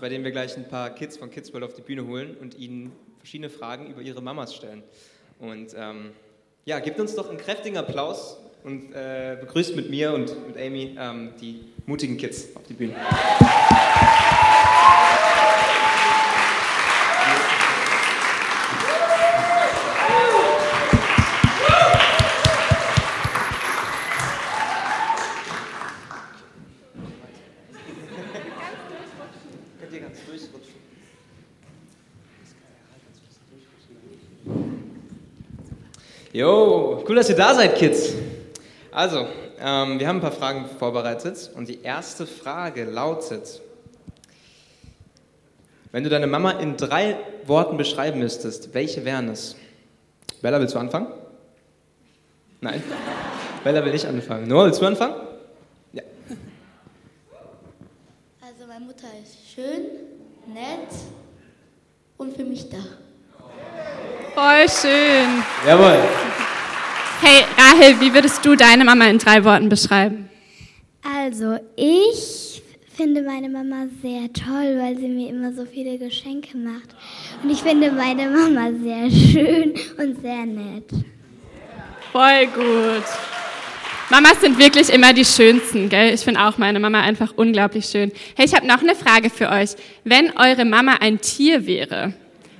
bei dem wir gleich ein paar Kids von Kids World auf die Bühne holen und ihnen verschiedene Fragen über ihre Mamas stellen. Und ähm, ja, gebt uns doch einen kräftigen Applaus und äh, begrüßt mit mir und mit Amy ähm, die mutigen Kids auf die Bühne. Jo, cool, dass ihr da seid, Kids. Also, ähm, wir haben ein paar Fragen vorbereitet und die erste Frage lautet, wenn du deine Mama in drei Worten beschreiben müsstest, welche wären es? Bella, willst du anfangen? Nein? Bella will nicht anfangen. Noah, willst du anfangen? Ja. Also meine Mutter ist schön, nett und für mich da. Voll schön. Jawohl. Hey, Rahel, wie würdest du deine Mama in drei Worten beschreiben? Also, ich finde meine Mama sehr toll, weil sie mir immer so viele Geschenke macht. Und ich finde meine Mama sehr schön und sehr nett. Voll gut. Mamas sind wirklich immer die schönsten, gell? Ich finde auch meine Mama einfach unglaublich schön. Hey, ich habe noch eine Frage für euch. Wenn eure Mama ein Tier wäre,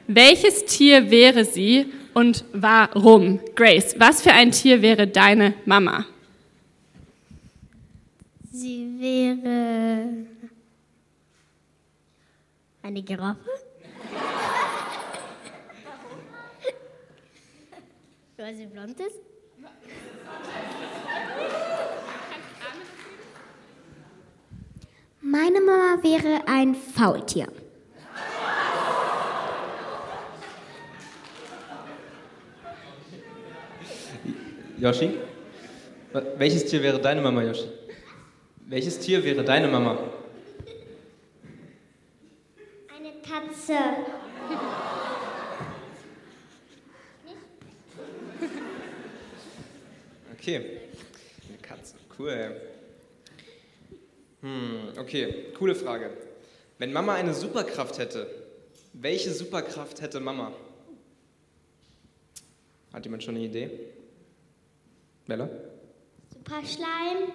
welches Tier wäre sie und warum? Grace, was für ein Tier wäre deine Mama? Sie wäre eine Giraffe. Weil sie blond ist. Meine Mama wäre ein Faultier. Yoshi? Welches Tier wäre deine Mama, Yoshi? Welches Tier wäre deine Mama? Eine Katze. Okay. Eine Katze. Cool. Hm, okay, coole Frage. Wenn Mama eine Superkraft hätte, welche Superkraft hätte Mama? Hat jemand schon eine Idee? Bella? Super Schleim.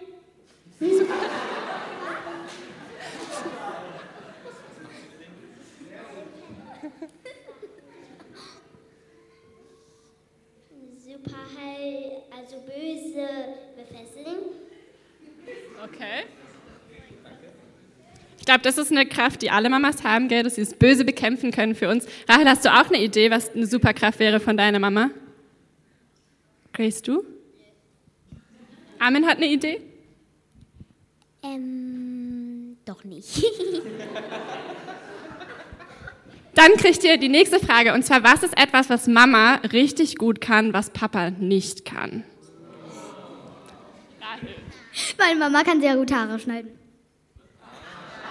Super hell, also böse befestigen. Okay. Ich glaube, das ist eine Kraft, die alle Mamas haben, gell, dass sie das Böse bekämpfen können für uns. Rahel, hast du auch eine Idee, was eine Superkraft wäre von deiner Mama? Grace, du? Armin hat eine Idee? Ähm, doch nicht. Dann kriegt ihr die nächste Frage, und zwar, was ist etwas, was Mama richtig gut kann, was Papa nicht kann? Meine Mama kann sehr gut Haare schneiden.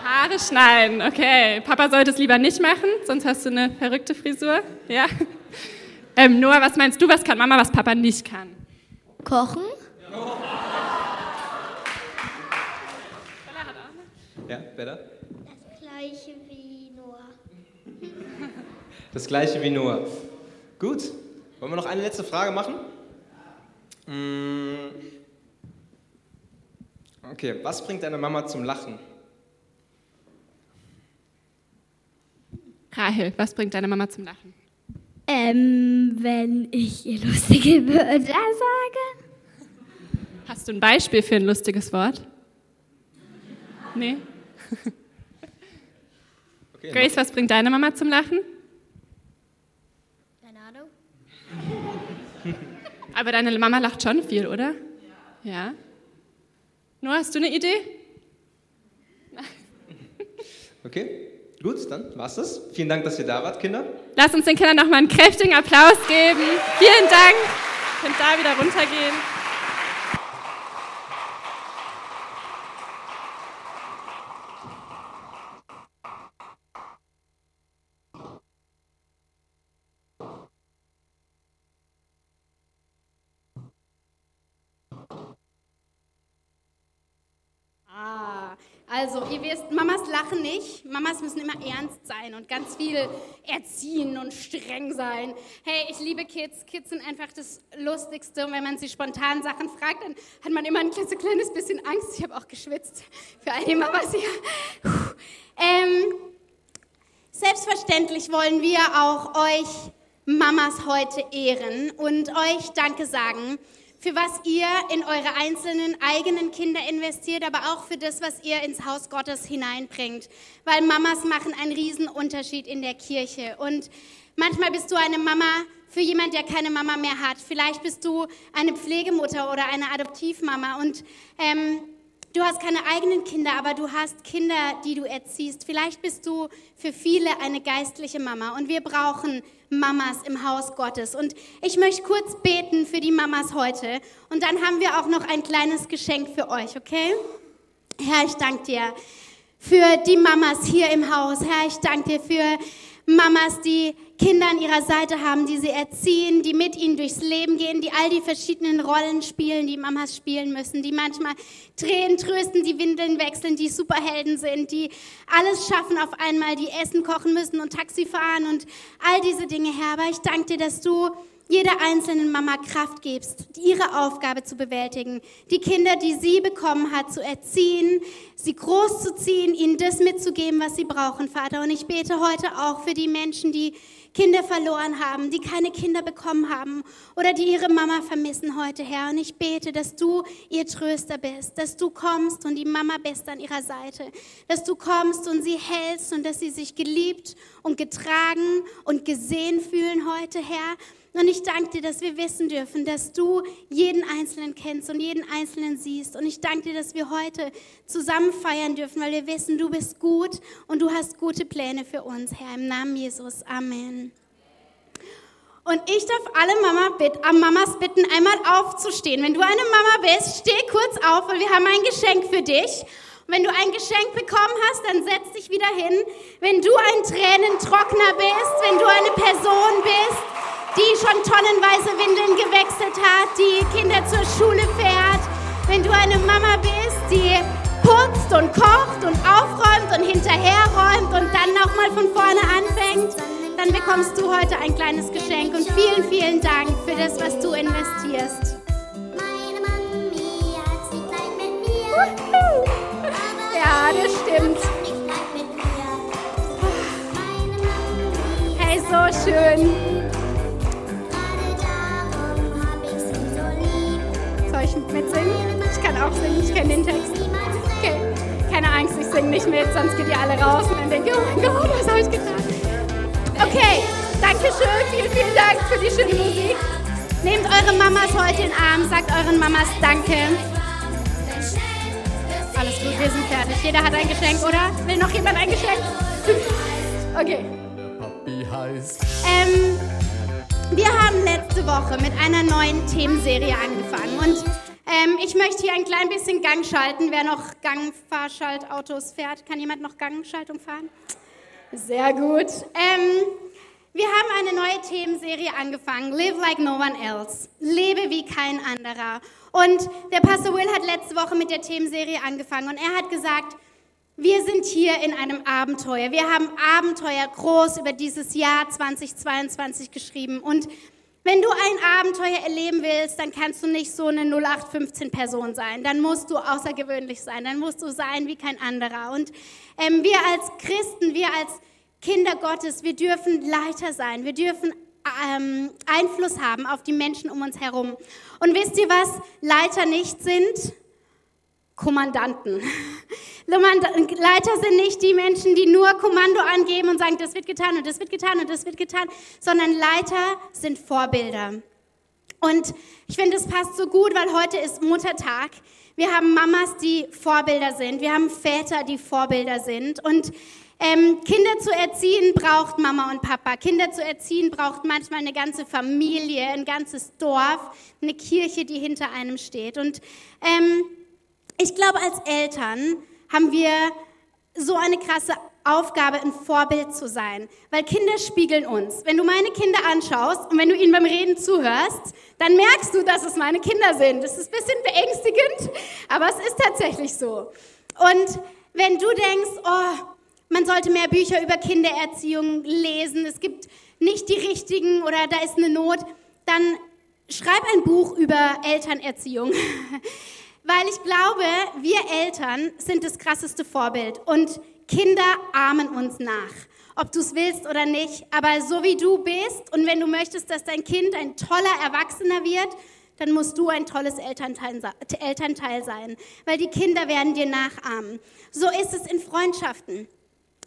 Haare schneiden, okay. Papa sollte es lieber nicht machen, sonst hast du eine verrückte Frisur. Ja? Ähm, Noah, was meinst du, was kann Mama, was Papa nicht kann? Kochen? Ja, Bella? Das gleiche wie Noah. Das gleiche wie Noah. Gut. Wollen wir noch eine letzte Frage machen? Mm. Okay, was bringt deine Mama zum Lachen? Rahel, was bringt deine Mama zum Lachen? Ähm, wenn ich ihr lustige Wörter sage. Hast du ein Beispiel für ein lustiges Wort? Nee? Okay, Grace, was bringt deine Mama zum Lachen? Keine Ahnung. Aber deine Mama lacht schon viel, oder? Ja. Noah, hast du eine Idee? Okay, gut, dann war's das. Vielen Dank, dass ihr da wart, Kinder. Lass uns den Kindern nochmal einen kräftigen Applaus geben. Vielen Dank. Ihr könnt da wieder runtergehen. Also, ihr lachen nicht. Mamas müssen immer ernst sein und ganz viel erziehen und streng sein. Hey, ich liebe Kids. Kids sind einfach das Lustigste. Und wenn man sie spontan Sachen fragt, dann hat man immer ein kleines bisschen Angst. Ich habe auch geschwitzt für all die Mamas hier. Ähm, selbstverständlich wollen wir auch euch Mamas heute ehren und euch Danke sagen für was ihr in eure einzelnen eigenen Kinder investiert, aber auch für das, was ihr ins Haus Gottes hineinbringt. Weil Mamas machen einen riesen Unterschied in der Kirche. Und manchmal bist du eine Mama für jemand, der keine Mama mehr hat. Vielleicht bist du eine Pflegemutter oder eine Adoptivmama und ähm, du hast keine eigenen Kinder, aber du hast Kinder, die du erziehst. Vielleicht bist du für viele eine geistliche Mama und wir brauchen Mamas im Haus Gottes. Und ich möchte kurz beten für die Mamas heute. Und dann haben wir auch noch ein kleines Geschenk für euch, okay? Herr, ich danke dir für die Mamas hier im Haus. Herr, ich danke dir für Mamas, die Kinder an ihrer Seite haben, die sie erziehen, die mit ihnen durchs Leben gehen, die all die verschiedenen Rollen spielen, die Mamas spielen müssen, die manchmal Tränen trösten, die Windeln wechseln, die Superhelden sind, die alles schaffen auf einmal, die Essen kochen müssen und Taxi fahren und all diese Dinge, Herr. Aber ich danke dir, dass du jeder einzelnen Mama Kraft gibst, ihre Aufgabe zu bewältigen, die Kinder, die sie bekommen hat, zu erziehen, sie großzuziehen, ihnen das mitzugeben, was sie brauchen, Vater. Und ich bete heute auch für die Menschen, die Kinder verloren haben, die keine Kinder bekommen haben oder die ihre Mama vermissen heute, Herr. Und ich bete, dass du ihr Tröster bist, dass du kommst und die Mama bist an ihrer Seite, dass du kommst und sie hältst und dass sie sich geliebt und getragen und gesehen fühlen heute, Herr und ich danke dir, dass wir wissen dürfen, dass du jeden Einzelnen kennst und jeden Einzelnen siehst. Und ich danke dir, dass wir heute zusammen feiern dürfen, weil wir wissen, du bist gut und du hast gute Pläne für uns, Herr. Im Namen Jesus. Amen. Und ich darf alle Mama bit, Mamas bitten, einmal aufzustehen. Wenn du eine Mama bist, steh kurz auf, weil wir haben ein Geschenk für dich. Und wenn du ein Geschenk bekommen hast, dann setz dich wieder hin. Wenn du ein Tränentrockner bist, wenn du eine Person bist, die schon tonnenweise Windeln gewechselt hat, die Kinder zur Schule fährt, wenn du eine Mama bist, die putzt und kocht und aufräumt und hinterherräumt und dann nochmal von vorne anfängt, dann bekommst du heute ein kleines Geschenk und vielen, vielen Dank für das, was du investierst. Ja, das stimmt. Hey, so schön. Auch singen, ich kenne den Text. Okay, keine Angst, ich singe nicht mit, sonst geht ihr alle raus und dann denkt ihr, oh mein Gott, was habe ich getan? Okay, danke schön, vielen, vielen Dank für die schöne Musik. Nehmt eure Mamas heute in den Arm, sagt euren Mamas Danke. Alles gut, wir sind fertig. Jeder hat ein Geschenk, oder? Will noch jemand ein Geschenk? Okay. Ähm, wir haben letzte Woche mit einer neuen Themenserie angefangen und ähm, ich möchte hier ein klein bisschen Gang schalten. Wer noch Gangfahrschaltautos fährt, kann jemand noch Gangschaltung fahren? Sehr gut. Ähm, wir haben eine neue Themenserie angefangen, Live Like No One Else. Lebe wie kein anderer. Und der Pastor Will hat letzte Woche mit der Themenserie angefangen und er hat gesagt, wir sind hier in einem Abenteuer. Wir haben Abenteuer groß über dieses Jahr 2022 geschrieben. Und wenn du ein Abenteuer erleben willst, dann kannst du nicht so eine 0815 Person sein. Dann musst du außergewöhnlich sein. Dann musst du sein wie kein anderer. Und ähm, wir als Christen, wir als Kinder Gottes, wir dürfen Leiter sein. Wir dürfen ähm, Einfluss haben auf die Menschen um uns herum. Und wisst ihr, was Leiter nicht sind? Kommandanten. Leiter sind nicht die Menschen, die nur Kommando angeben und sagen, das wird getan und das wird getan und das wird getan, sondern Leiter sind Vorbilder. Und ich finde, es passt so gut, weil heute ist Muttertag. Wir haben Mamas, die Vorbilder sind. Wir haben Väter, die Vorbilder sind. Und ähm, Kinder zu erziehen braucht Mama und Papa. Kinder zu erziehen braucht manchmal eine ganze Familie, ein ganzes Dorf, eine Kirche, die hinter einem steht. Und ähm, ich glaube, als Eltern haben wir so eine krasse Aufgabe, ein Vorbild zu sein, weil Kinder spiegeln uns. Wenn du meine Kinder anschaust und wenn du ihnen beim Reden zuhörst, dann merkst du, dass es meine Kinder sind. Das ist ein bisschen beängstigend, aber es ist tatsächlich so. Und wenn du denkst, oh, man sollte mehr Bücher über Kindererziehung lesen, es gibt nicht die richtigen oder da ist eine Not, dann schreib ein Buch über Elternerziehung. Weil ich glaube, wir Eltern sind das krasseste Vorbild und Kinder ahmen uns nach. Ob du es willst oder nicht, aber so wie du bist und wenn du möchtest, dass dein Kind ein toller Erwachsener wird, dann musst du ein tolles Elternteil, Elternteil sein, weil die Kinder werden dir nachahmen. So ist es in Freundschaften.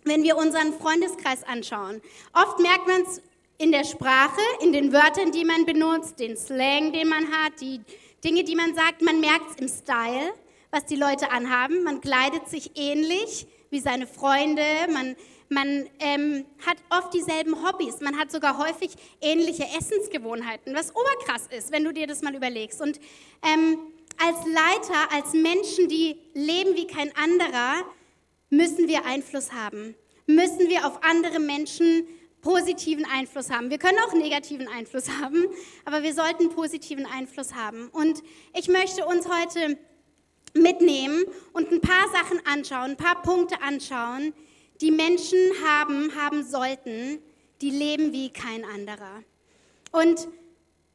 Wenn wir unseren Freundeskreis anschauen, oft merkt man es in der Sprache, in den Wörtern, die man benutzt, den Slang, den man hat, die Dinge, die man sagt. Man merkt es im Style, was die Leute anhaben. Man kleidet sich ähnlich wie seine Freunde. Man, man ähm, hat oft dieselben Hobbys. Man hat sogar häufig ähnliche Essensgewohnheiten, was oberkrass ist, wenn du dir das mal überlegst. Und ähm, als Leiter, als Menschen, die leben wie kein anderer, müssen wir Einfluss haben. Müssen wir auf andere Menschen positiven Einfluss haben. Wir können auch negativen Einfluss haben, aber wir sollten positiven Einfluss haben. Und ich möchte uns heute mitnehmen und ein paar Sachen anschauen, ein paar Punkte anschauen, die Menschen haben, haben sollten, die leben wie kein anderer. Und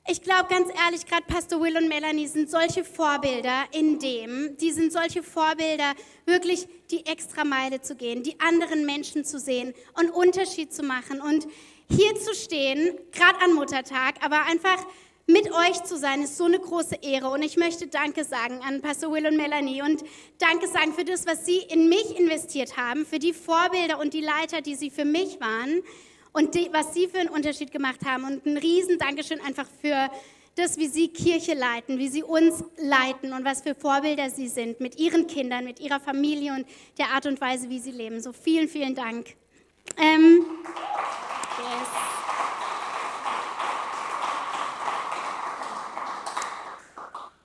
ich glaube ganz ehrlich, gerade Pastor Will und Melanie sind solche Vorbilder in dem, die sind solche Vorbilder, wirklich die extra Meile zu gehen, die anderen Menschen zu sehen und Unterschied zu machen und hier zu stehen, gerade an Muttertag, aber einfach mit euch zu sein, ist so eine große Ehre. Und ich möchte Danke sagen an Pastor Will und Melanie und Danke sagen für das, was sie in mich investiert haben, für die Vorbilder und die Leiter, die sie für mich waren und die, was Sie für einen Unterschied gemacht haben. Und ein riesen Dankeschön einfach für das, wie Sie Kirche leiten, wie Sie uns leiten und was für Vorbilder Sie sind mit Ihren Kindern, mit Ihrer Familie und der Art und Weise, wie Sie leben. So vielen, vielen Dank. Ähm, yes.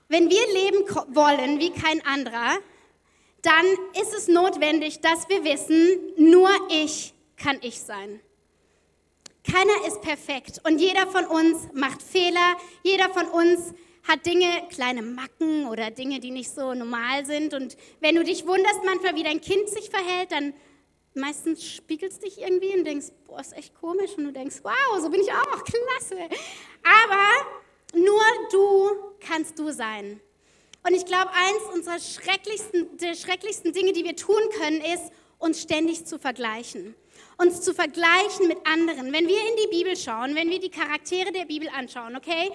Wenn wir leben wollen wie kein anderer, dann ist es notwendig, dass wir wissen, nur ich kann ich sein. Keiner ist perfekt und jeder von uns macht Fehler, jeder von uns hat Dinge, kleine Macken oder Dinge, die nicht so normal sind. Und wenn du dich wunderst manchmal, wie dein Kind sich verhält, dann meistens spiegelst dich irgendwie und denkst, boah, ist echt komisch. Und du denkst, wow, so bin ich auch, klasse. Aber nur du kannst du sein. Und ich glaube, eins unserer schrecklichsten, der schrecklichsten Dinge, die wir tun können, ist, uns ständig zu vergleichen uns zu vergleichen mit anderen. Wenn wir in die Bibel schauen, wenn wir die Charaktere der Bibel anschauen, okay,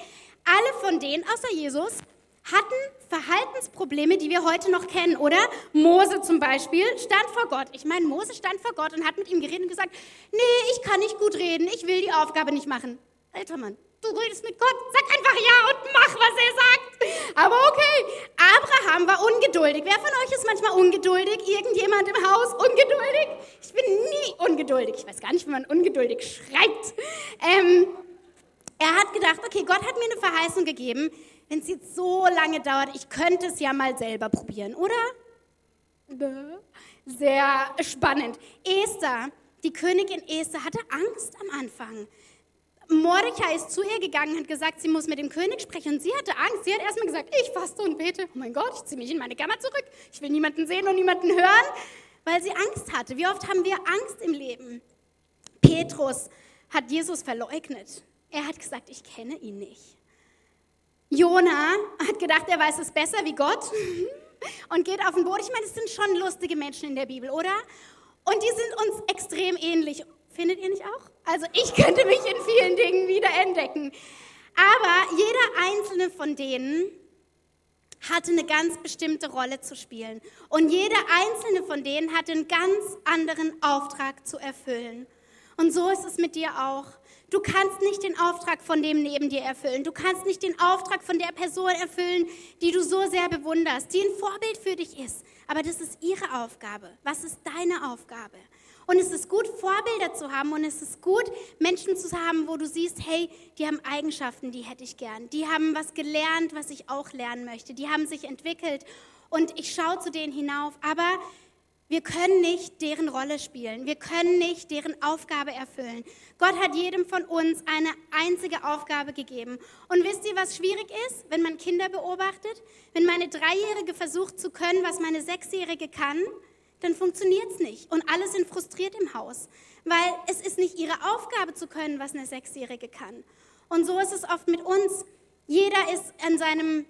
alle von denen, außer Jesus, hatten Verhaltensprobleme, die wir heute noch kennen, oder? Mose zum Beispiel stand vor Gott. Ich meine, Mose stand vor Gott und hat mit ihm geredet und gesagt, nee, ich kann nicht gut reden, ich will die Aufgabe nicht machen. Alter Mann, du redest mit Gott, sag einfach ja und mach, was er sagt. Aber okay, Abraham war ungeduldig. Wer von euch ist manchmal ungeduldig? Irgendjemand im Haus ungeduldig? Ich bin nie ungeduldig. Ich weiß gar nicht, wie man ungeduldig schreibt. Ähm, er hat gedacht, okay, Gott hat mir eine Verheißung gegeben. Wenn es jetzt so lange dauert, ich könnte es ja mal selber probieren, oder? Sehr spannend. Esther, die Königin Esther, hatte Angst am Anfang. Mordecai ist zu ihr gegangen und hat gesagt, sie muss mit dem König sprechen. Und sie hatte Angst. Sie hat erstmal gesagt, ich faste und bete. Oh mein Gott, ich ziehe mich in meine Kammer zurück. Ich will niemanden sehen und niemanden hören, weil sie Angst hatte. Wie oft haben wir Angst im Leben? Petrus hat Jesus verleugnet. Er hat gesagt, ich kenne ihn nicht. Jona hat gedacht, er weiß es besser wie Gott und geht auf den Boot. Ich meine, es sind schon lustige Menschen in der Bibel, oder? Und die sind uns extrem ähnlich. Findet ihr nicht auch? Also ich könnte mich in vielen Dingen wieder entdecken. Aber jeder einzelne von denen hatte eine ganz bestimmte Rolle zu spielen. Und jeder einzelne von denen hatte einen ganz anderen Auftrag zu erfüllen. Und so ist es mit dir auch. Du kannst nicht den Auftrag von dem neben dir erfüllen. Du kannst nicht den Auftrag von der Person erfüllen, die du so sehr bewunderst, die ein Vorbild für dich ist. Aber das ist ihre Aufgabe. Was ist deine Aufgabe? Und es ist gut, Vorbilder zu haben und es ist gut, Menschen zu haben, wo du siehst, hey, die haben Eigenschaften, die hätte ich gern. Die haben was gelernt, was ich auch lernen möchte. Die haben sich entwickelt und ich schaue zu denen hinauf. Aber wir können nicht deren Rolle spielen. Wir können nicht deren Aufgabe erfüllen. Gott hat jedem von uns eine einzige Aufgabe gegeben. Und wisst ihr, was schwierig ist, wenn man Kinder beobachtet? Wenn meine Dreijährige versucht zu können, was meine Sechsjährige kann, dann funktioniert es nicht. Und alle sind frustriert im Haus, weil es ist nicht ihre Aufgabe zu können, was eine Sechsjährige kann. Und so ist es oft mit uns. Jeder ist an seinem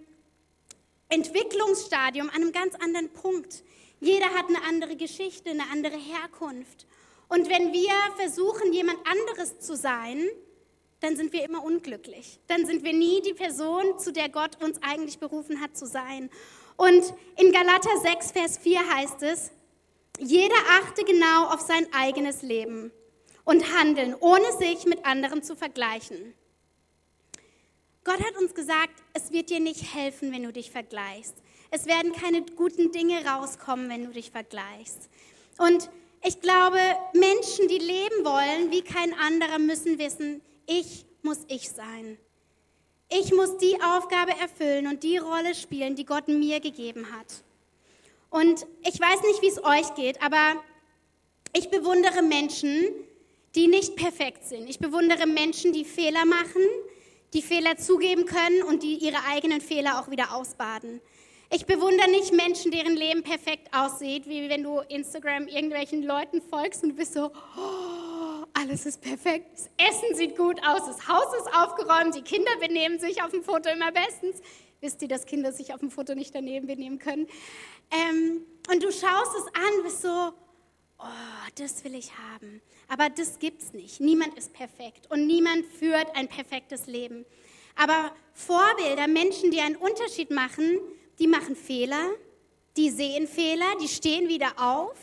Entwicklungsstadium an einem ganz anderen Punkt. Jeder hat eine andere Geschichte, eine andere Herkunft. Und wenn wir versuchen, jemand anderes zu sein, dann sind wir immer unglücklich. Dann sind wir nie die Person, zu der Gott uns eigentlich berufen hat zu sein. Und in Galater 6, Vers 4 heißt es, jeder achte genau auf sein eigenes Leben und handeln, ohne sich mit anderen zu vergleichen. Gott hat uns gesagt, es wird dir nicht helfen, wenn du dich vergleichst. Es werden keine guten Dinge rauskommen, wenn du dich vergleichst. Und ich glaube, Menschen, die leben wollen wie kein anderer, müssen wissen, ich muss ich sein. Ich muss die Aufgabe erfüllen und die Rolle spielen, die Gott mir gegeben hat. Und ich weiß nicht, wie es euch geht, aber ich bewundere Menschen, die nicht perfekt sind. Ich bewundere Menschen, die Fehler machen, die Fehler zugeben können und die ihre eigenen Fehler auch wieder ausbaden. Ich bewundere nicht Menschen, deren Leben perfekt aussieht, wie wenn du Instagram irgendwelchen Leuten folgst und bist so, oh, alles ist perfekt, das Essen sieht gut aus, das Haus ist aufgeräumt, die Kinder benehmen sich auf dem Foto immer bestens. Wisst ihr, dass Kinder sich auf dem Foto nicht daneben benehmen können? Ähm, und du schaust es an, bist so, oh, das will ich haben. Aber das gibt's nicht. Niemand ist perfekt und niemand führt ein perfektes Leben. Aber Vorbilder, Menschen, die einen Unterschied machen, die machen Fehler, die sehen Fehler, die stehen wieder auf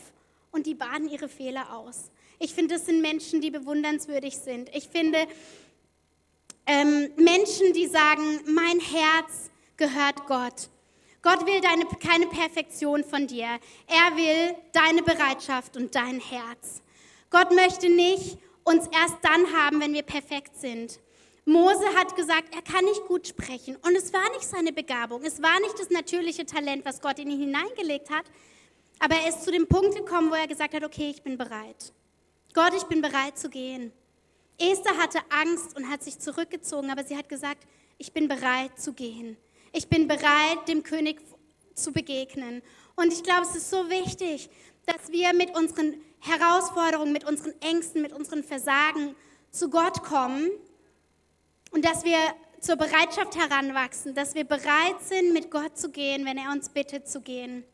und die baden ihre Fehler aus. Ich finde, das sind Menschen, die bewundernswürdig sind. Ich finde ähm, Menschen, die sagen, mein Herz gehört Gott. Gott will deine, keine Perfektion von dir. Er will deine Bereitschaft und dein Herz. Gott möchte nicht uns erst dann haben, wenn wir perfekt sind. Mose hat gesagt, er kann nicht gut sprechen. Und es war nicht seine Begabung. Es war nicht das natürliche Talent, was Gott in ihn hineingelegt hat. Aber er ist zu dem Punkt gekommen, wo er gesagt hat, okay, ich bin bereit. Gott, ich bin bereit zu gehen. Esther hatte Angst und hat sich zurückgezogen, aber sie hat gesagt, ich bin bereit zu gehen. Ich bin bereit, dem König zu begegnen. Und ich glaube, es ist so wichtig, dass wir mit unseren Herausforderungen, mit unseren Ängsten, mit unseren Versagen zu Gott kommen und dass wir zur Bereitschaft heranwachsen, dass wir bereit sind, mit Gott zu gehen, wenn er uns bittet zu gehen.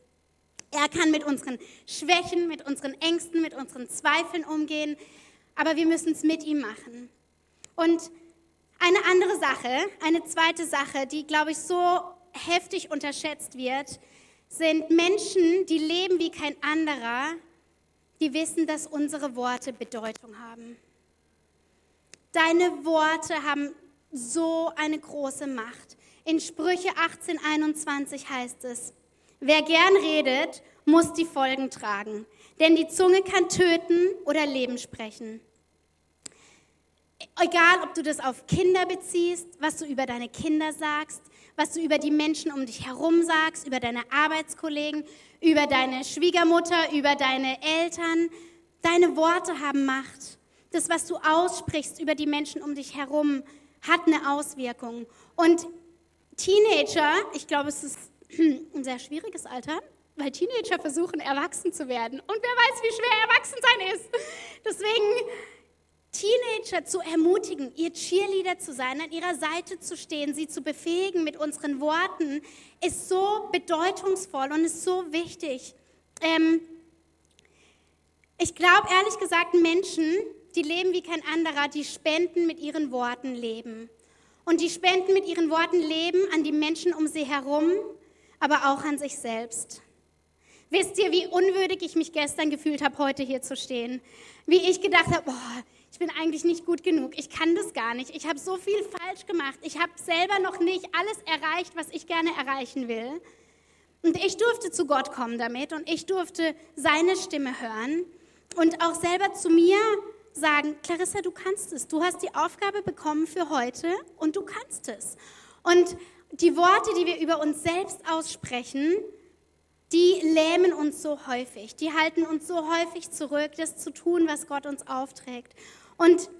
Er kann mit unseren Schwächen, mit unseren Ängsten, mit unseren Zweifeln umgehen, aber wir müssen es mit ihm machen. Und eine andere Sache, eine zweite Sache, die, glaube ich, so heftig unterschätzt wird, sind Menschen, die leben wie kein anderer, die wissen, dass unsere Worte Bedeutung haben. Deine Worte haben so eine große Macht. In Sprüche 18:21 heißt es, wer gern redet, muss die Folgen tragen, denn die Zunge kann töten oder Leben sprechen. Egal, ob du das auf Kinder beziehst, was du über deine Kinder sagst, was du über die Menschen um dich herum sagst, über deine Arbeitskollegen, über deine Schwiegermutter, über deine Eltern, deine Worte haben Macht. Das, was du aussprichst über die Menschen um dich herum, hat eine Auswirkung. Und Teenager, ich glaube, es ist ein sehr schwieriges Alter, weil Teenager versuchen, erwachsen zu werden. Und wer weiß, wie schwer Erwachsensein ist. Deswegen Teenager zu ermutigen, ihr Cheerleader zu sein, an ihrer Seite zu stehen, sie zu befähigen mit unseren Worten, ist so bedeutungsvoll und ist so wichtig. Ähm, ich glaube ehrlich gesagt, Menschen, die leben wie kein anderer, die spenden mit ihren Worten Leben. Und die spenden mit ihren Worten Leben an die Menschen um sie herum, aber auch an sich selbst. Wisst ihr, wie unwürdig ich mich gestern gefühlt habe, heute hier zu stehen? Wie ich gedacht habe, boah, ich bin eigentlich nicht gut genug, ich kann das gar nicht, ich habe so viel falsch gemacht, ich habe selber noch nicht alles erreicht, was ich gerne erreichen will. Und ich durfte zu Gott kommen damit und ich durfte seine Stimme hören und auch selber zu mir sagen, Clarissa, du kannst es. Du hast die Aufgabe bekommen für heute und du kannst es. Und die Worte, die wir über uns selbst aussprechen, die lähmen uns so häufig. Die halten uns so häufig zurück, das zu tun, was Gott uns aufträgt. Und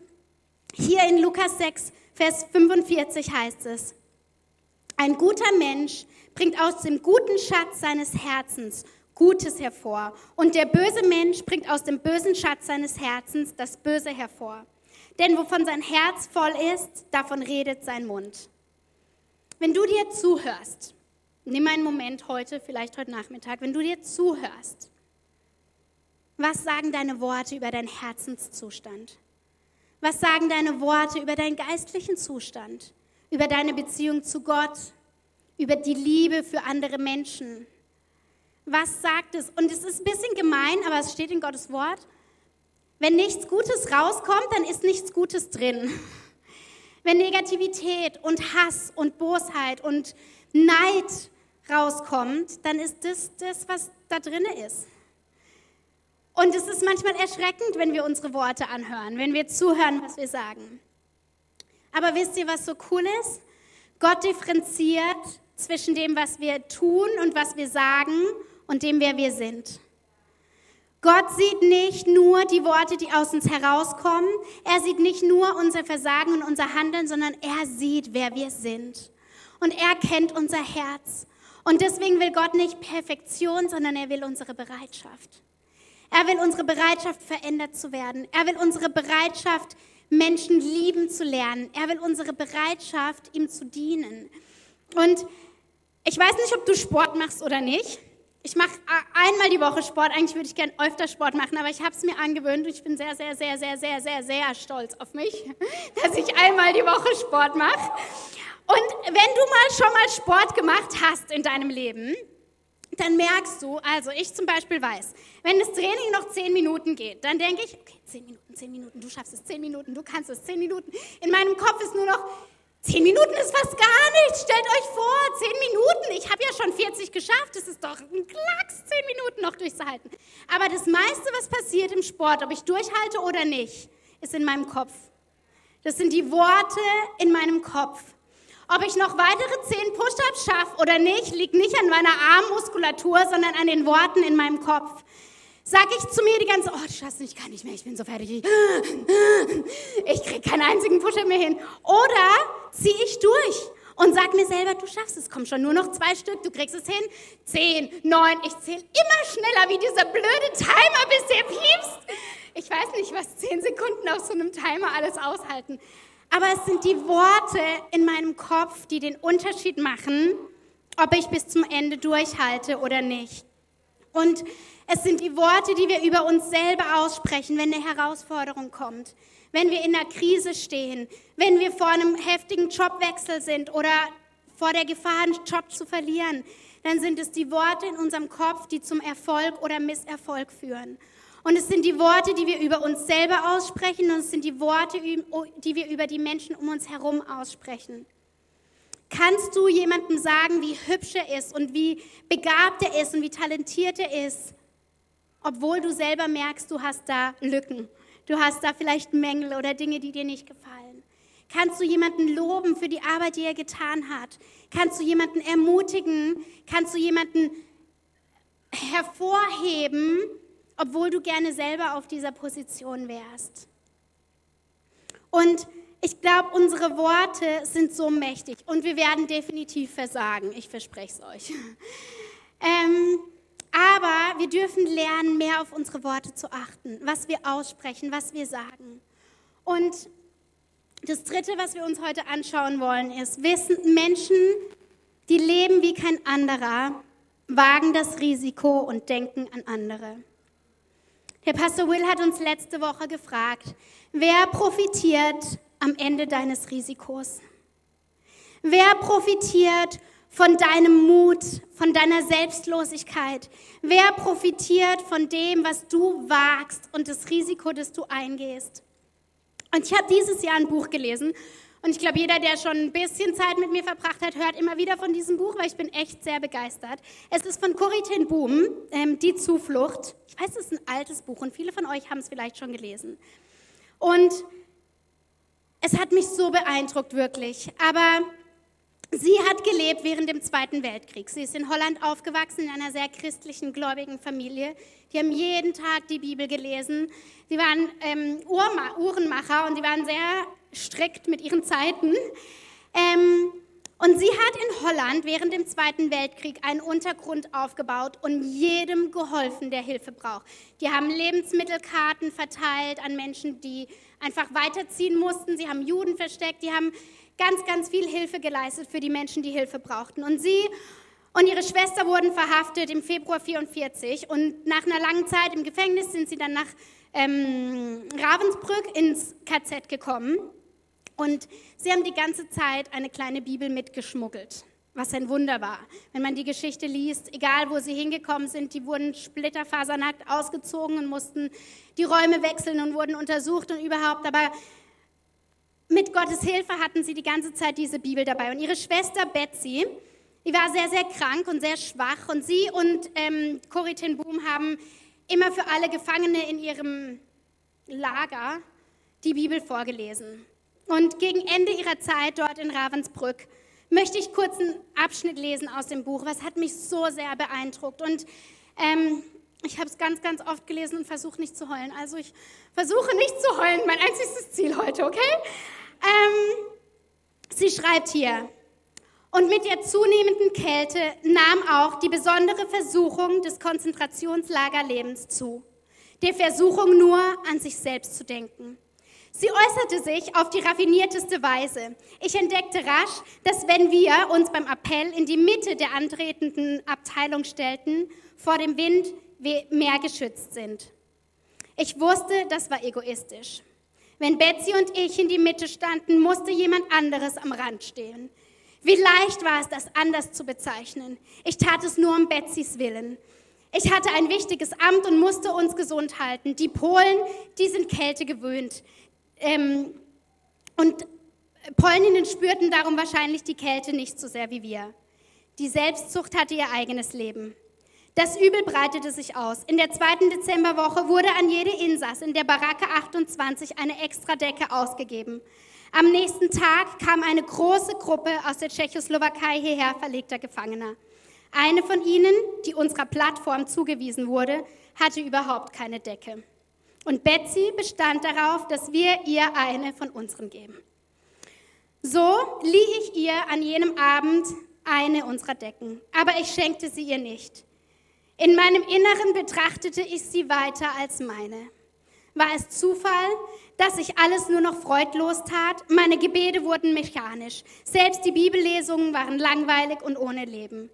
hier in Lukas 6, Vers 45 heißt es, ein guter Mensch bringt aus dem guten Schatz seines Herzens Gutes hervor. Und der böse Mensch bringt aus dem bösen Schatz seines Herzens das Böse hervor. Denn wovon sein Herz voll ist, davon redet sein Mund. Wenn du dir zuhörst, nimm einen Moment heute, vielleicht heute Nachmittag, wenn du dir zuhörst, was sagen deine Worte über deinen Herzenszustand? Was sagen deine Worte über deinen geistlichen Zustand? Über deine Beziehung zu Gott? Über die Liebe für andere Menschen? Was sagt es? Und es ist ein bisschen gemein, aber es steht in Gottes Wort. Wenn nichts Gutes rauskommt, dann ist nichts Gutes drin. Wenn Negativität und Hass und Bosheit und Neid rauskommt, dann ist das das, was da drin ist. Und es ist manchmal erschreckend, wenn wir unsere Worte anhören, wenn wir zuhören, was wir sagen. Aber wisst ihr, was so cool ist? Gott differenziert zwischen dem, was wir tun und was wir sagen und dem, wer wir sind. Gott sieht nicht nur die Worte, die aus uns herauskommen. Er sieht nicht nur unser Versagen und unser Handeln, sondern er sieht, wer wir sind. Und er kennt unser Herz. Und deswegen will Gott nicht Perfektion, sondern er will unsere Bereitschaft. Er will unsere Bereitschaft, verändert zu werden. Er will unsere Bereitschaft, Menschen lieben zu lernen. Er will unsere Bereitschaft, ihm zu dienen. Und ich weiß nicht, ob du Sport machst oder nicht. Ich mache einmal die Woche Sport. Eigentlich würde ich gerne öfter Sport machen, aber ich habe es mir angewöhnt und ich bin sehr, sehr, sehr, sehr, sehr, sehr, sehr stolz auf mich, dass ich einmal die Woche Sport mache. Und wenn du mal schon mal Sport gemacht hast in deinem Leben, dann merkst du, also ich zum Beispiel weiß, wenn das Training noch zehn Minuten geht, dann denke ich, okay, zehn Minuten, zehn Minuten, du schaffst es, zehn Minuten, du kannst es, zehn Minuten. In meinem Kopf ist nur noch, zehn Minuten ist fast gar nichts, stellt euch vor, zehn Minuten, ich habe ja schon 40 geschafft, das ist doch ein Klacks, zehn Minuten noch durchzuhalten. Aber das meiste, was passiert im Sport, ob ich durchhalte oder nicht, ist in meinem Kopf. Das sind die Worte in meinem Kopf. Ob ich noch weitere zehn Push-ups schaffe oder nicht, liegt nicht an meiner Armmuskulatur, sondern an den Worten in meinem Kopf. Sag ich zu mir die ganze, oh, du schaffst nicht, kann nicht mehr, ich bin so fertig. Ich, ich kriege keinen einzigen Push-up mehr hin. Oder ziehe ich durch und sag mir selber, du schaffst es, komm schon, nur noch zwei Stück, du kriegst es hin. Zehn, neun, ich zähle immer schneller wie dieser blöde Timer, bis der piepst. Ich weiß nicht, was zehn Sekunden auf so einem Timer alles aushalten. Aber es sind die Worte in meinem Kopf, die den Unterschied machen, ob ich bis zum Ende durchhalte oder nicht. Und es sind die Worte, die wir über uns selber aussprechen, wenn eine Herausforderung kommt, wenn wir in einer Krise stehen, wenn wir vor einem heftigen Jobwechsel sind oder vor der Gefahr, einen Job zu verlieren. Dann sind es die Worte in unserem Kopf, die zum Erfolg oder Misserfolg führen. Und es sind die Worte, die wir über uns selber aussprechen und es sind die Worte, die wir über die Menschen um uns herum aussprechen. Kannst du jemandem sagen, wie hübsch er ist und wie begabt er ist und wie talentiert er ist, obwohl du selber merkst, du hast da Lücken, du hast da vielleicht Mängel oder Dinge, die dir nicht gefallen? Kannst du jemanden loben für die Arbeit, die er getan hat? Kannst du jemanden ermutigen? Kannst du jemanden hervorheben, obwohl du gerne selber auf dieser Position wärst. Und ich glaube, unsere Worte sind so mächtig und wir werden definitiv versagen, ich verspreche es euch. Ähm, aber wir dürfen lernen, mehr auf unsere Worte zu achten, was wir aussprechen, was wir sagen. Und das Dritte, was wir uns heute anschauen wollen, ist, wissen Menschen, die leben wie kein anderer, wagen das Risiko und denken an andere. Der Pastor Will hat uns letzte Woche gefragt, wer profitiert am Ende deines Risikos? Wer profitiert von deinem Mut, von deiner Selbstlosigkeit? Wer profitiert von dem, was du wagst und das Risiko, das du eingehst? Und ich habe dieses Jahr ein Buch gelesen und ich glaube, jeder, der schon ein bisschen Zeit mit mir verbracht hat, hört immer wieder von diesem Buch, weil ich bin echt sehr begeistert. Es ist von Corrie ten Boom, ähm, Die Zuflucht. Ich weiß, es ist ein altes Buch und viele von euch haben es vielleicht schon gelesen. Und es hat mich so beeindruckt, wirklich. Aber sie hat gelebt während dem Zweiten Weltkrieg. Sie ist in Holland aufgewachsen, in einer sehr christlichen, gläubigen Familie. Die haben jeden Tag die Bibel gelesen. Sie waren ähm, Uhrmacher und die waren sehr strikt mit ihren Zeiten. Ähm, Und sie hat in Holland während dem Zweiten Weltkrieg einen Untergrund aufgebaut und jedem geholfen, der Hilfe braucht. Die haben Lebensmittelkarten verteilt an Menschen, die einfach weiterziehen mussten. Sie haben Juden versteckt. Die haben ganz, ganz viel Hilfe geleistet für die Menschen, die Hilfe brauchten. Und sie und ihre Schwester wurden verhaftet im Februar 44 und nach einer langen Zeit im Gefängnis sind sie dann nach ähm, Ravensbrück ins KZ gekommen. Und sie haben die ganze Zeit eine kleine Bibel mitgeschmuggelt, was ein Wunder war. Wenn man die Geschichte liest, egal wo sie hingekommen sind, die wurden splitterfasernackt ausgezogen und mussten die Räume wechseln und wurden untersucht und überhaupt. Aber mit Gottes Hilfe hatten sie die ganze Zeit diese Bibel dabei. Und ihre Schwester Betsy, die war sehr, sehr krank und sehr schwach. Und sie und ähm, Corrie Boom haben immer für alle Gefangene in ihrem Lager die Bibel vorgelesen. Und gegen Ende ihrer Zeit dort in Ravensbrück möchte ich kurz einen Abschnitt lesen aus dem Buch. Was hat mich so sehr beeindruckt. Und ähm, ich habe es ganz, ganz oft gelesen und versuche nicht zu heulen. Also ich versuche nicht zu heulen, mein einziges Ziel heute, okay? Ähm, sie schreibt hier, und mit der zunehmenden Kälte nahm auch die besondere Versuchung des Konzentrationslagerlebens zu. Der Versuchung nur an sich selbst zu denken. Sie äußerte sich auf die raffinierteste Weise. Ich entdeckte rasch, dass wenn wir uns beim Appell in die Mitte der antretenden Abteilung stellten, vor dem Wind mehr geschützt sind. Ich wusste, das war egoistisch. Wenn Betsy und ich in die Mitte standen, musste jemand anderes am Rand stehen. Wie leicht war es, das anders zu bezeichnen. Ich tat es nur um Betsys Willen. Ich hatte ein wichtiges Amt und musste uns gesund halten. Die Polen, die sind Kälte gewöhnt. Ähm, und Polninnen spürten darum wahrscheinlich die Kälte nicht so sehr wie wir. Die Selbstzucht hatte ihr eigenes Leben. Das Übel breitete sich aus. In der zweiten Dezemberwoche wurde an jede Insass in der Baracke 28 eine Extradecke ausgegeben. Am nächsten Tag kam eine große Gruppe aus der Tschechoslowakei hierher verlegter Gefangener. Eine von ihnen, die unserer Plattform zugewiesen wurde, hatte überhaupt keine Decke. Und Betsy bestand darauf, dass wir ihr eine von unseren geben. So lieh ich ihr an jenem Abend eine unserer Decken, aber ich schenkte sie ihr nicht. In meinem Inneren betrachtete ich sie weiter als meine. War es Zufall, dass ich alles nur noch freudlos tat? Meine Gebete wurden mechanisch. Selbst die Bibellesungen waren langweilig und ohne Leben.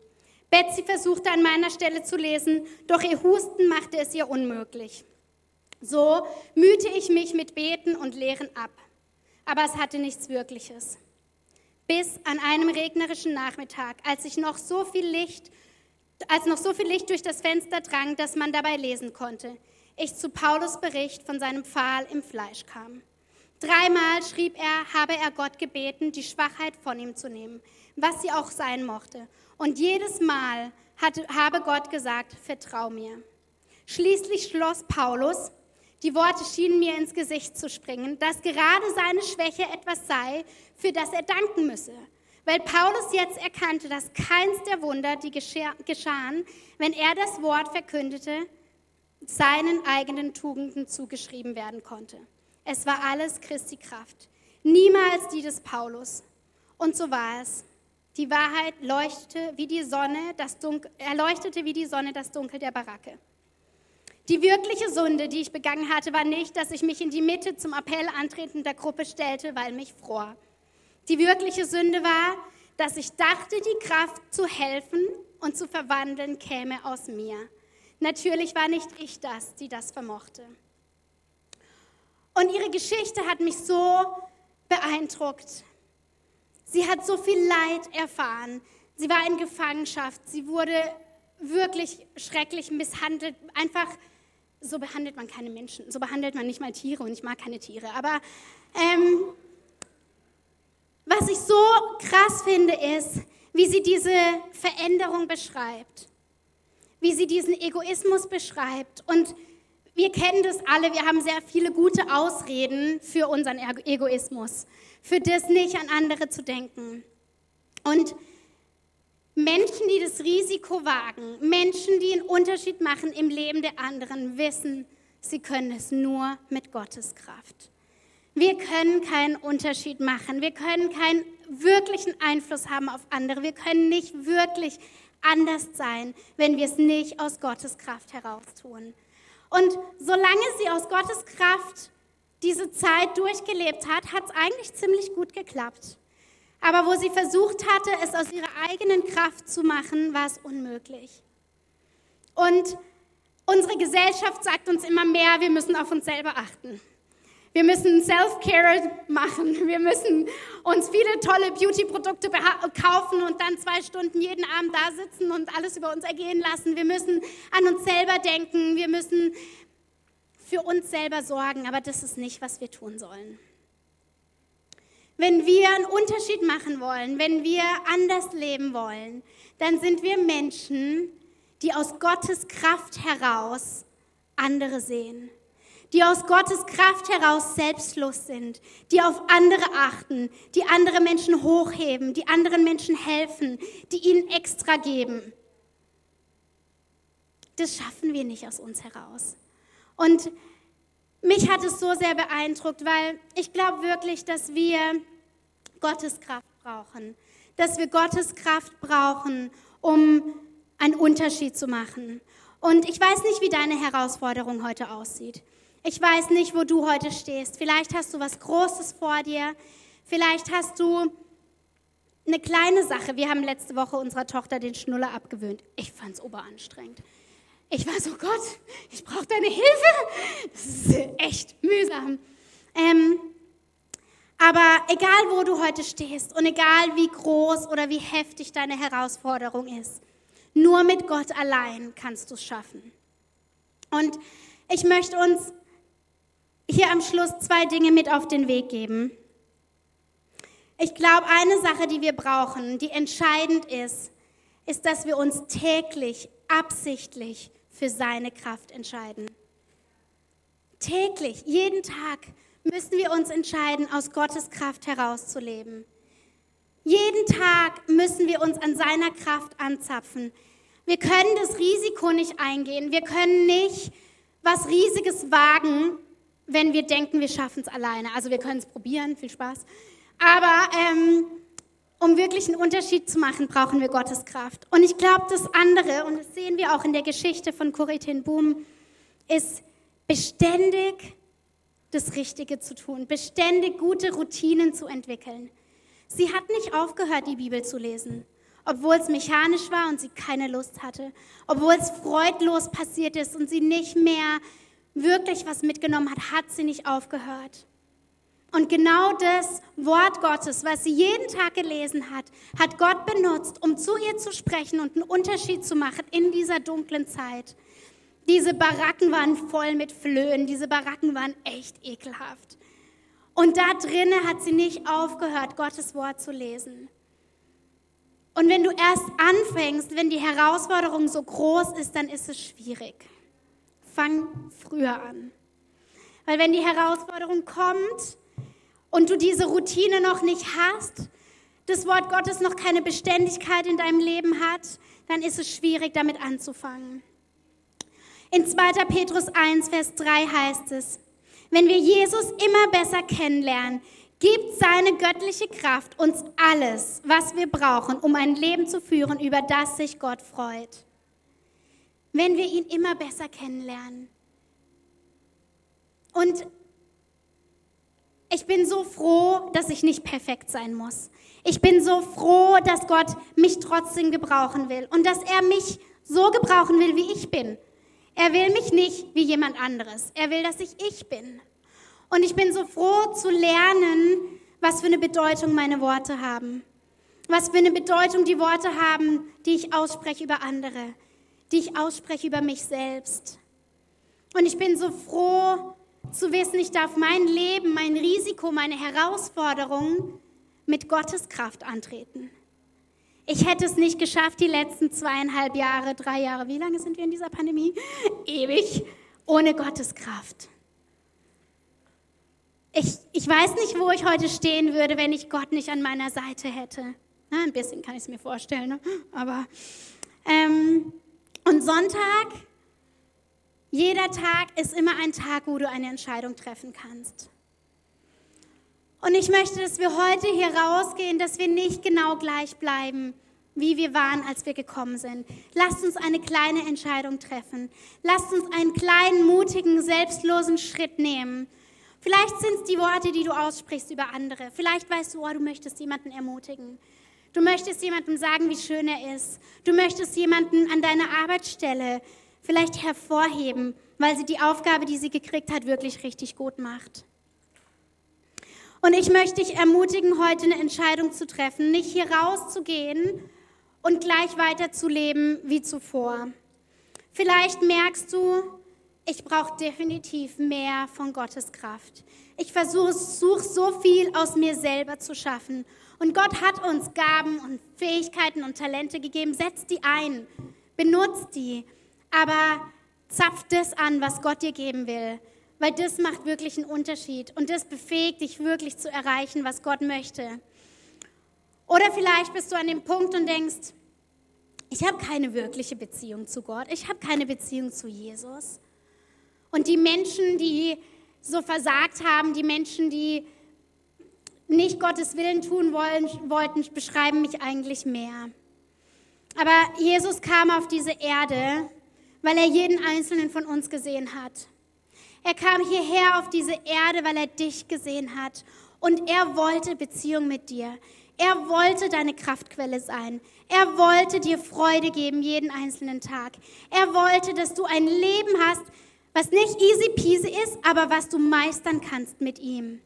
Betsy versuchte an meiner Stelle zu lesen, doch ihr Husten machte es ihr unmöglich. So mühte ich mich mit Beten und Lehren ab, aber es hatte nichts Wirkliches. Bis an einem regnerischen Nachmittag, als ich noch so viel Licht, als noch so viel Licht durch das Fenster drang, dass man dabei lesen konnte, ich zu Paulus Bericht von seinem Pfahl im Fleisch kam. Dreimal schrieb er, habe er Gott gebeten, die Schwachheit von ihm zu nehmen, was sie auch sein mochte. Und jedes Mal hatte, habe Gott gesagt, vertrau mir. Schließlich schloss Paulus, die Worte schienen mir ins Gesicht zu springen, dass gerade seine Schwäche etwas sei, für das er danken müsse. Weil Paulus jetzt erkannte, dass keins der Wunder, die geschahen, wenn er das Wort verkündete, seinen eigenen Tugenden zugeschrieben werden konnte. Es war alles Christi Kraft, niemals die des Paulus. Und so war es. Die Wahrheit leuchtete wie die Sonne, das Dunkel, erleuchtete wie die Sonne das Dunkel der Baracke. Die wirkliche Sünde, die ich begangen hatte, war nicht, dass ich mich in die Mitte zum Appell antretender Gruppe stellte, weil mich fror. Die wirkliche Sünde war, dass ich dachte, die Kraft zu helfen und zu verwandeln käme aus mir. Natürlich war nicht ich das, die das vermochte. Und ihre Geschichte hat mich so beeindruckt. Sie hat so viel Leid erfahren. Sie war in Gefangenschaft. Sie wurde wirklich schrecklich misshandelt, einfach so behandelt man keine Menschen, so behandelt man nicht mal Tiere und ich mag keine Tiere. Aber ähm, was ich so krass finde, ist, wie sie diese Veränderung beschreibt, wie sie diesen Egoismus beschreibt. Und wir kennen das alle, wir haben sehr viele gute Ausreden für unseren Egoismus, für das nicht an andere zu denken. Und Menschen, die das Risiko wagen, Menschen, die einen Unterschied machen im Leben der anderen, wissen, sie können es nur mit Gottes Kraft. Wir können keinen Unterschied machen. Wir können keinen wirklichen Einfluss haben auf andere. Wir können nicht wirklich anders sein, wenn wir es nicht aus Gottes Kraft heraus tun. Und solange sie aus Gottes Kraft diese Zeit durchgelebt hat, hat es eigentlich ziemlich gut geklappt. Aber wo sie versucht hatte, es aus ihrer eigenen Kraft zu machen, war es unmöglich. Und unsere Gesellschaft sagt uns immer mehr, wir müssen auf uns selber achten. Wir müssen Self-Care machen. Wir müssen uns viele tolle Beauty-Produkte kaufen und dann zwei Stunden jeden Abend da sitzen und alles über uns ergehen lassen. Wir müssen an uns selber denken. Wir müssen für uns selber sorgen. Aber das ist nicht, was wir tun sollen. Wenn wir einen Unterschied machen wollen, wenn wir anders leben wollen, dann sind wir Menschen, die aus Gottes Kraft heraus andere sehen die aus Gottes Kraft heraus selbstlos sind, die auf andere achten, die andere Menschen hochheben, die anderen Menschen helfen, die ihnen extra geben. Das schaffen wir nicht aus uns heraus. Und mich hat es so sehr beeindruckt, weil ich glaube wirklich, dass wir Gottes Kraft brauchen, dass wir Gottes Kraft brauchen, um einen Unterschied zu machen. Und ich weiß nicht, wie deine Herausforderung heute aussieht. Ich weiß nicht, wo du heute stehst. Vielleicht hast du was Großes vor dir. Vielleicht hast du eine kleine Sache. Wir haben letzte Woche unserer Tochter den Schnuller abgewöhnt. Ich fand es oberanstrengend. Ich war so, Gott, ich brauche deine Hilfe. Das ist echt mühsam. Ähm, aber egal, wo du heute stehst und egal, wie groß oder wie heftig deine Herausforderung ist, nur mit Gott allein kannst du es schaffen. Und ich möchte uns hier am Schluss zwei Dinge mit auf den Weg geben. Ich glaube, eine Sache, die wir brauchen, die entscheidend ist, ist, dass wir uns täglich, absichtlich für seine Kraft entscheiden. Täglich, jeden Tag müssen wir uns entscheiden, aus Gottes Kraft herauszuleben. Jeden Tag müssen wir uns an seiner Kraft anzapfen. Wir können das Risiko nicht eingehen. Wir können nicht was Riesiges wagen, wenn wir denken, wir schaffen es alleine. Also wir können es probieren, viel Spaß. Aber ähm, um wirklich einen Unterschied zu machen, brauchen wir Gottes Kraft. Und ich glaube, das andere, und das sehen wir auch in der Geschichte von Corrie Boom, ist beständig das Richtige zu tun, beständig gute Routinen zu entwickeln. Sie hat nicht aufgehört, die Bibel zu lesen, obwohl es mechanisch war und sie keine Lust hatte, obwohl es freudlos passiert ist und sie nicht mehr wirklich was mitgenommen hat, hat sie nicht aufgehört. Und genau das Wort Gottes, was sie jeden Tag gelesen hat, hat Gott benutzt, um zu ihr zu sprechen und einen Unterschied zu machen in dieser dunklen Zeit. Diese Baracken waren voll mit Flöhen, diese Baracken waren echt ekelhaft. Und da drinnen hat sie nicht aufgehört, Gottes Wort zu lesen. Und wenn du erst anfängst, wenn die Herausforderung so groß ist, dann ist es schwierig fang früher an. Weil wenn die Herausforderung kommt und du diese Routine noch nicht hast, das Wort Gottes noch keine Beständigkeit in deinem Leben hat, dann ist es schwierig, damit anzufangen. In 2. Petrus 1, Vers 3 heißt es, wenn wir Jesus immer besser kennenlernen, gibt seine göttliche Kraft uns alles, was wir brauchen, um ein Leben zu führen, über das sich Gott freut wenn wir ihn immer besser kennenlernen. Und ich bin so froh, dass ich nicht perfekt sein muss. Ich bin so froh, dass Gott mich trotzdem gebrauchen will und dass er mich so gebrauchen will, wie ich bin. Er will mich nicht wie jemand anderes. Er will, dass ich ich bin. Und ich bin so froh zu lernen, was für eine Bedeutung meine Worte haben. Was für eine Bedeutung die Worte haben, die ich ausspreche über andere die ich ausspreche über mich selbst. Und ich bin so froh zu wissen, ich darf mein Leben, mein Risiko, meine Herausforderungen mit Gottes Kraft antreten. Ich hätte es nicht geschafft, die letzten zweieinhalb Jahre, drei Jahre, wie lange sind wir in dieser Pandemie? Ewig, ohne Gottes Kraft. Ich, ich weiß nicht, wo ich heute stehen würde, wenn ich Gott nicht an meiner Seite hätte. Na, ein bisschen kann ich es mir vorstellen, ne? aber ähm, und Sonntag, jeder Tag ist immer ein Tag, wo du eine Entscheidung treffen kannst. Und ich möchte, dass wir heute hier rausgehen, dass wir nicht genau gleich bleiben, wie wir waren, als wir gekommen sind. Lasst uns eine kleine Entscheidung treffen. Lasst uns einen kleinen, mutigen, selbstlosen Schritt nehmen. Vielleicht sind es die Worte, die du aussprichst über andere. Vielleicht weißt du, oh, du möchtest jemanden ermutigen. Du möchtest jemandem sagen, wie schön er ist. Du möchtest jemanden an deiner Arbeitsstelle vielleicht hervorheben, weil sie die Aufgabe, die sie gekriegt hat, wirklich richtig gut macht. Und ich möchte dich ermutigen, heute eine Entscheidung zu treffen, nicht hier rauszugehen und gleich weiterzuleben wie zuvor. Vielleicht merkst du, ich brauche definitiv mehr von Gottes Kraft. Ich versuche so viel aus mir selber zu schaffen. Und Gott hat uns Gaben und Fähigkeiten und Talente gegeben. Setz die ein, benutzt die, aber zapf das an, was Gott dir geben will weil das macht wirklich einen Unterschied und das befähigt dich wirklich zu erreichen, was Gott möchte. Oder vielleicht bist du an dem Punkt und denkst, ich habe keine wirkliche Beziehung zu Gott, ich habe keine Beziehung zu Jesus. Und die Menschen, die so versagt haben, die Menschen, die nicht Gottes Willen tun wollen, wollten, beschreiben mich eigentlich mehr. Aber Jesus kam auf diese Erde, weil er jeden einzelnen von uns gesehen hat. Er kam hierher auf diese Erde, weil er dich gesehen hat. Und er wollte Beziehung mit dir. Er wollte deine Kraftquelle sein. Er wollte dir Freude geben jeden einzelnen Tag. Er wollte, dass du ein Leben hast, was nicht easy peasy ist, aber was du meistern kannst mit ihm.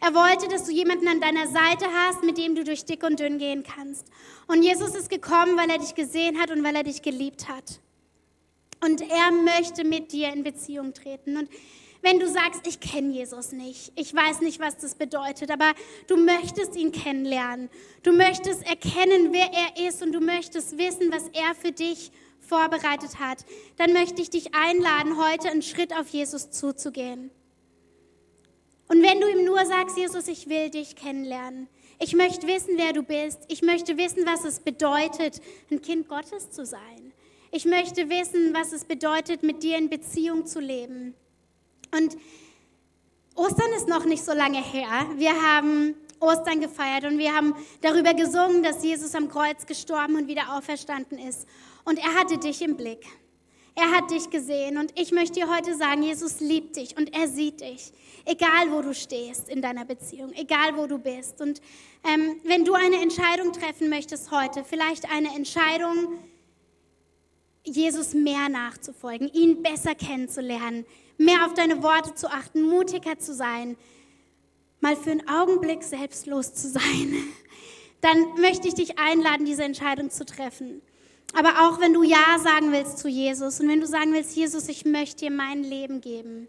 Er wollte, dass du jemanden an deiner Seite hast, mit dem du durch dick und dünn gehen kannst. Und Jesus ist gekommen, weil er dich gesehen hat und weil er dich geliebt hat. Und er möchte mit dir in Beziehung treten. Und wenn du sagst, ich kenne Jesus nicht, ich weiß nicht, was das bedeutet, aber du möchtest ihn kennenlernen, du möchtest erkennen, wer er ist und du möchtest wissen, was er für dich vorbereitet hat, dann möchte ich dich einladen, heute einen Schritt auf Jesus zuzugehen. Und wenn du ihm nur sagst, Jesus, ich will dich kennenlernen, ich möchte wissen, wer du bist, ich möchte wissen, was es bedeutet, ein Kind Gottes zu sein. Ich möchte wissen, was es bedeutet, mit dir in Beziehung zu leben. Und Ostern ist noch nicht so lange her. Wir haben Ostern gefeiert und wir haben darüber gesungen, dass Jesus am Kreuz gestorben und wieder auferstanden ist. Und er hatte dich im Blick. Er hat dich gesehen und ich möchte dir heute sagen, Jesus liebt dich und er sieht dich, egal wo du stehst in deiner Beziehung, egal wo du bist. Und ähm, wenn du eine Entscheidung treffen möchtest heute, vielleicht eine Entscheidung, Jesus mehr nachzufolgen, ihn besser kennenzulernen, mehr auf deine Worte zu achten, mutiger zu sein, mal für einen Augenblick selbstlos zu sein, dann möchte ich dich einladen, diese Entscheidung zu treffen. Aber auch wenn du Ja sagen willst zu Jesus und wenn du sagen willst, Jesus, ich möchte dir mein Leben geben,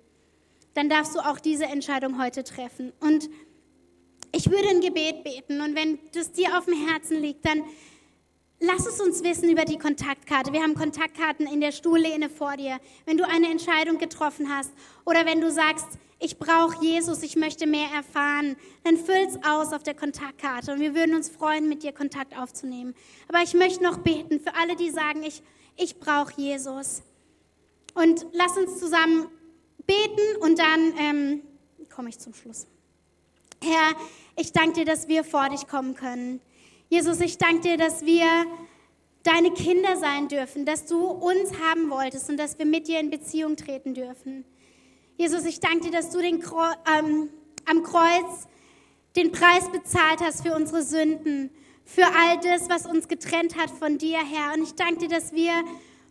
dann darfst du auch diese Entscheidung heute treffen. Und ich würde ein Gebet beten und wenn das dir auf dem Herzen liegt, dann Lass es uns wissen über die Kontaktkarte. Wir haben Kontaktkarten in der Stuhllehne vor dir. Wenn du eine Entscheidung getroffen hast oder wenn du sagst, ich brauche Jesus, ich möchte mehr erfahren, dann füll's aus auf der Kontaktkarte und wir würden uns freuen, mit dir Kontakt aufzunehmen. Aber ich möchte noch beten für alle, die sagen, ich, ich brauche Jesus. Und lass uns zusammen beten und dann ähm, komme ich zum Schluss. Herr, ich danke dir, dass wir vor dich kommen können. Jesus, ich danke dir, dass wir deine Kinder sein dürfen, dass du uns haben wolltest und dass wir mit dir in Beziehung treten dürfen. Jesus, ich danke dir, dass du den, ähm, am Kreuz den Preis bezahlt hast für unsere Sünden, für all das, was uns getrennt hat von dir, Herr. Und ich danke dir, dass wir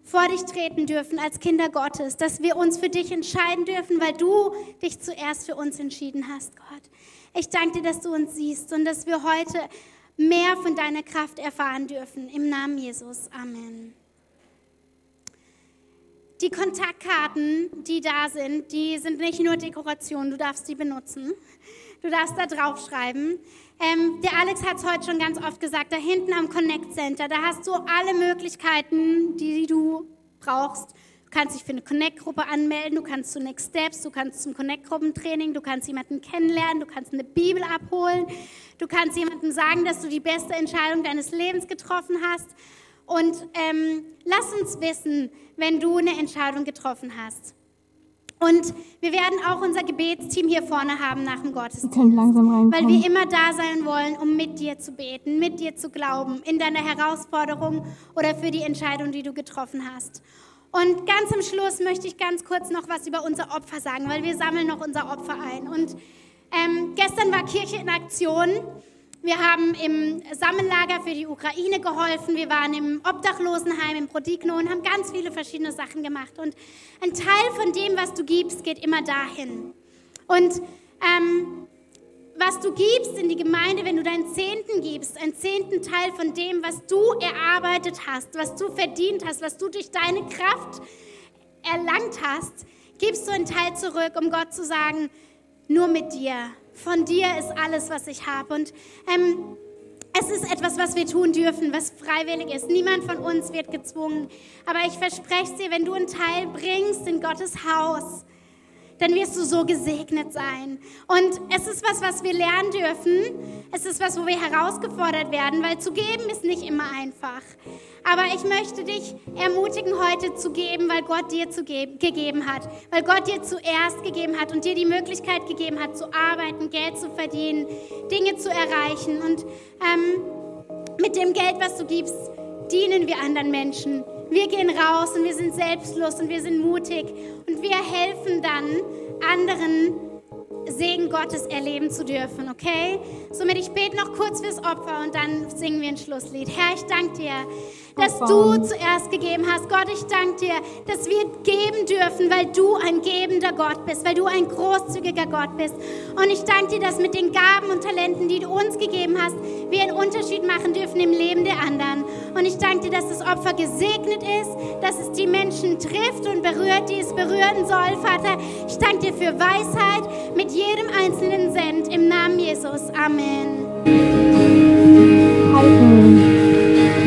vor dich treten dürfen als Kinder Gottes, dass wir uns für dich entscheiden dürfen, weil du dich zuerst für uns entschieden hast, Gott. Ich danke dir, dass du uns siehst und dass wir heute mehr von deiner Kraft erfahren dürfen. Im Namen Jesus. Amen. Die Kontaktkarten, die da sind, die sind nicht nur Dekoration, du darfst sie benutzen. Du darfst da draufschreiben. Ähm, der Alex hat es heute schon ganz oft gesagt, da hinten am Connect Center, da hast du alle Möglichkeiten, die du brauchst, Du kannst dich für eine Connect-Gruppe anmelden, du kannst zu Next Steps, du kannst zum Connect-Gruppentraining, du kannst jemanden kennenlernen, du kannst eine Bibel abholen, du kannst jemandem sagen, dass du die beste Entscheidung deines Lebens getroffen hast. Und ähm, lass uns wissen, wenn du eine Entscheidung getroffen hast. Und wir werden auch unser Gebetsteam hier vorne haben nach dem Gottesdienst. Weil wir immer da sein wollen, um mit dir zu beten, mit dir zu glauben, in deiner Herausforderung oder für die Entscheidung, die du getroffen hast. Und ganz am Schluss möchte ich ganz kurz noch was über unser Opfer sagen, weil wir sammeln noch unser Opfer ein. Und ähm, gestern war Kirche in Aktion. Wir haben im Sammellager für die Ukraine geholfen. Wir waren im Obdachlosenheim in Prodigno und haben ganz viele verschiedene Sachen gemacht. Und ein Teil von dem, was du gibst, geht immer dahin. Und ähm, was du gibst in die Gemeinde, wenn du deinen Zehnten gibst, einen zehnten Teil von dem, was du erarbeitet hast, was du verdient hast, was du durch deine Kraft erlangt hast, gibst du einen Teil zurück, um Gott zu sagen, nur mit dir, von dir ist alles, was ich habe. Und ähm, es ist etwas, was wir tun dürfen, was freiwillig ist. Niemand von uns wird gezwungen. Aber ich verspreche dir, wenn du einen Teil bringst in Gottes Haus, dann wirst du so gesegnet sein. Und es ist was, was wir lernen dürfen. Es ist was, wo wir herausgefordert werden, weil zu geben ist nicht immer einfach. Aber ich möchte dich ermutigen, heute zu geben, weil Gott dir zu ge gegeben hat. Weil Gott dir zuerst gegeben hat und dir die Möglichkeit gegeben hat, zu arbeiten, Geld zu verdienen, Dinge zu erreichen. Und ähm, mit dem Geld, was du gibst, dienen wir anderen Menschen. Wir gehen raus und wir sind selbstlos und wir sind mutig und wir helfen dann anderen Segen Gottes erleben zu dürfen, okay? Somit ich bete noch kurz fürs Opfer und dann singen wir ein Schlusslied. Herr, ich danke dir, dass du zuerst gegeben hast. Gott, ich danke dir, dass wir geben dürfen, weil du ein gebender Gott bist, weil du ein großzügiger Gott bist. Und ich danke dir, dass mit den Gaben und Talenten, die du uns gegeben hast, wir einen Unterschied machen dürfen im Leben der anderen. Und ich danke dir, dass das Opfer gesegnet ist, dass es die Menschen trifft und berührt, die es berühren soll, Vater. Ich danke dir für Weisheit mit jedem einzelnen Cent im Namen Jesus. Amen. Halten.